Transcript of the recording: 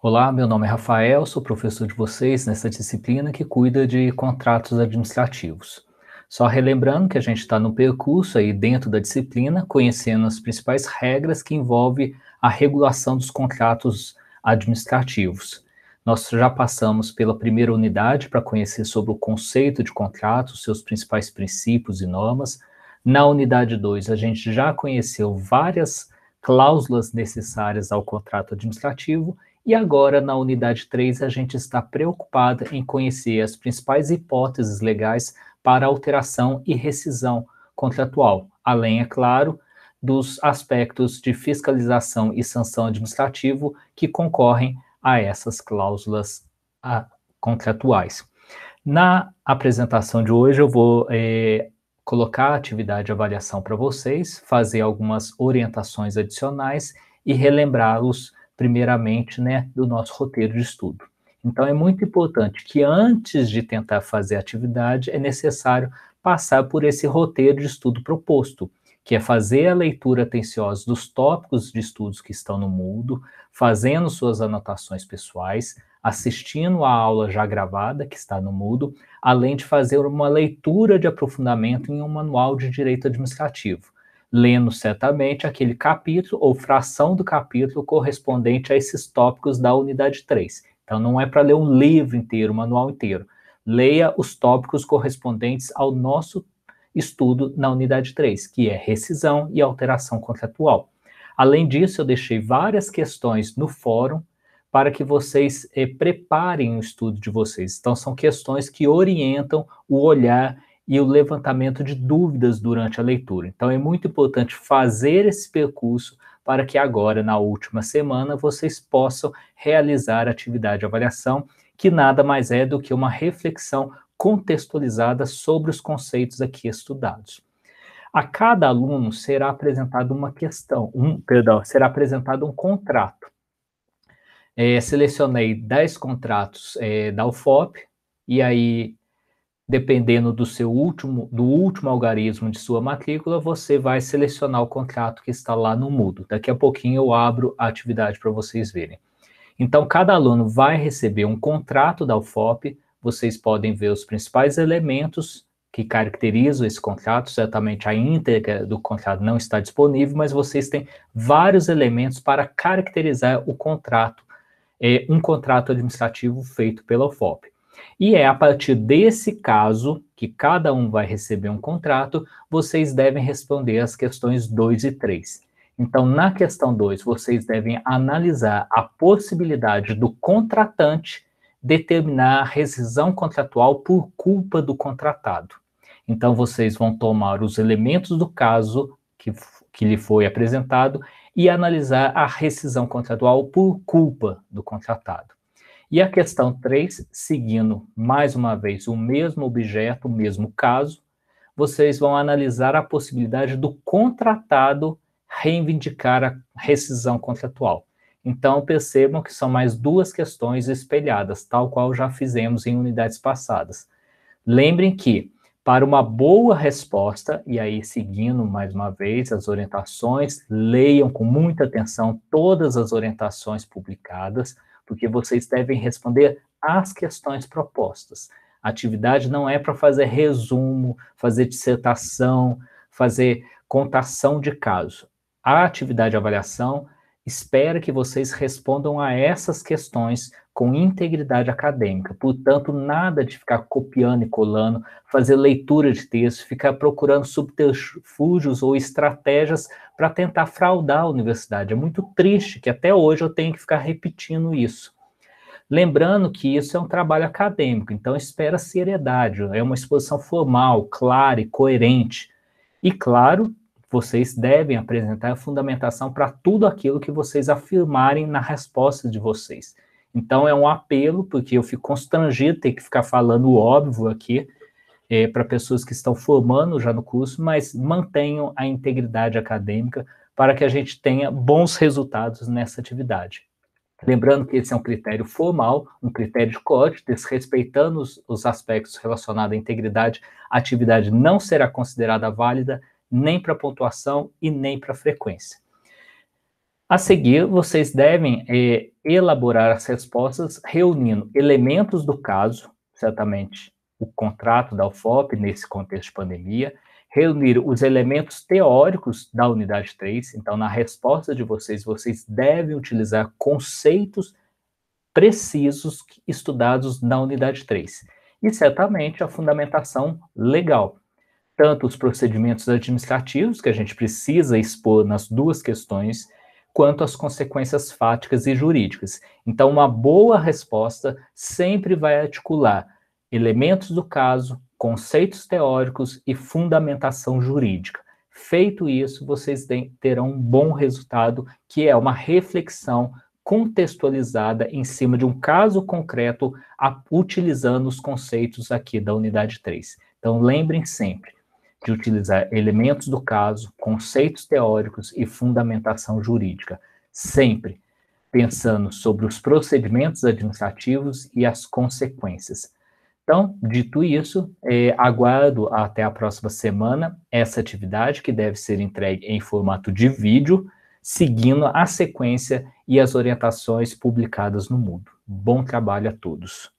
Olá, meu nome é Rafael, sou professor de vocês nessa disciplina que cuida de contratos administrativos. Só relembrando que a gente está no percurso aí dentro da disciplina, conhecendo as principais regras que envolvem a regulação dos contratos administrativos. Nós já passamos pela primeira unidade para conhecer sobre o conceito de contrato, seus principais princípios e normas. Na unidade 2, a gente já conheceu várias cláusulas necessárias ao contrato administrativo e agora, na unidade 3, a gente está preocupado em conhecer as principais hipóteses legais para alteração e rescisão contratual, além, é claro, dos aspectos de fiscalização e sanção administrativo que concorrem a essas cláusulas a, contratuais. Na apresentação de hoje, eu vou é, colocar a atividade de avaliação para vocês, fazer algumas orientações adicionais e relembrá-los primeiramente, né, do nosso roteiro de estudo. Então, é muito importante que antes de tentar fazer a atividade, é necessário passar por esse roteiro de estudo proposto, que é fazer a leitura atenciosa dos tópicos de estudos que estão no Moodle, fazendo suas anotações pessoais, assistindo a aula já gravada que está no Moodle, além de fazer uma leitura de aprofundamento em um manual de direito administrativo lendo certamente aquele capítulo ou fração do capítulo correspondente a esses tópicos da unidade 3. Então, não é para ler um livro inteiro, um manual inteiro. Leia os tópicos correspondentes ao nosso estudo na unidade 3, que é rescisão e alteração contratual. Além disso, eu deixei várias questões no fórum para que vocês eh, preparem o estudo de vocês. Então, são questões que orientam o olhar e o levantamento de dúvidas durante a leitura. Então, é muito importante fazer esse percurso para que agora, na última semana, vocês possam realizar a atividade de avaliação, que nada mais é do que uma reflexão contextualizada sobre os conceitos aqui estudados. A cada aluno será apresentado uma questão, um, perdão, será apresentado um contrato. É, selecionei 10 contratos é, da UFOP, e aí dependendo do seu último, do último algarismo de sua matrícula, você vai selecionar o contrato que está lá no Moodle. Daqui a pouquinho eu abro a atividade para vocês verem. Então, cada aluno vai receber um contrato da UFOP, vocês podem ver os principais elementos que caracterizam esse contrato, certamente a íntegra do contrato não está disponível, mas vocês têm vários elementos para caracterizar o contrato, é, um contrato administrativo feito pela UFOP. E é a partir desse caso, que cada um vai receber um contrato, vocês devem responder as questões 2 e 3. Então, na questão 2, vocês devem analisar a possibilidade do contratante determinar a rescisão contratual por culpa do contratado. Então, vocês vão tomar os elementos do caso que, que lhe foi apresentado e analisar a rescisão contratual por culpa do contratado. E a questão 3, seguindo mais uma vez o mesmo objeto, o mesmo caso, vocês vão analisar a possibilidade do contratado reivindicar a rescisão contratual. Então, percebam que são mais duas questões espelhadas, tal qual já fizemos em unidades passadas. Lembrem que, para uma boa resposta, e aí seguindo mais uma vez as orientações, leiam com muita atenção todas as orientações publicadas, porque vocês devem responder às questões propostas. A atividade não é para fazer resumo, fazer dissertação, fazer contação de caso. A atividade de avaliação espera que vocês respondam a essas questões com integridade acadêmica. Portanto, nada de ficar copiando e colando, fazer leitura de texto, ficar procurando subterfúgios ou estratégias para tentar fraudar a universidade. É muito triste que até hoje eu tenho que ficar repetindo isso. Lembrando que isso é um trabalho acadêmico, então espera seriedade, é uma exposição formal, clara e coerente. E claro, vocês devem apresentar a fundamentação para tudo aquilo que vocês afirmarem na resposta de vocês. Então, é um apelo, porque eu fico constrangido ter que ficar falando o óbvio aqui é, para pessoas que estão formando já no curso, mas mantenham a integridade acadêmica para que a gente tenha bons resultados nessa atividade. Lembrando que esse é um critério formal, um critério de código, desrespeitando os, os aspectos relacionados à integridade, a atividade não será considerada válida nem para pontuação e nem para frequência. A seguir, vocês devem é, elaborar as respostas reunindo elementos do caso, certamente o contrato da UFOP nesse contexto de pandemia, reunir os elementos teóricos da unidade 3. Então, na resposta de vocês, vocês devem utilizar conceitos precisos estudados na unidade 3. E certamente a fundamentação legal. Tanto os procedimentos administrativos, que a gente precisa expor nas duas questões, quanto as consequências fáticas e jurídicas. Então, uma boa resposta sempre vai articular elementos do caso, conceitos teóricos e fundamentação jurídica. Feito isso, vocês terão um bom resultado, que é uma reflexão contextualizada em cima de um caso concreto, utilizando os conceitos aqui da unidade 3. Então, lembrem sempre, de utilizar elementos do caso, conceitos teóricos e fundamentação jurídica, sempre pensando sobre os procedimentos administrativos e as consequências. Então, dito isso, é, aguardo até a próxima semana essa atividade que deve ser entregue em formato de vídeo, seguindo a sequência e as orientações publicadas no Mundo. Bom trabalho a todos.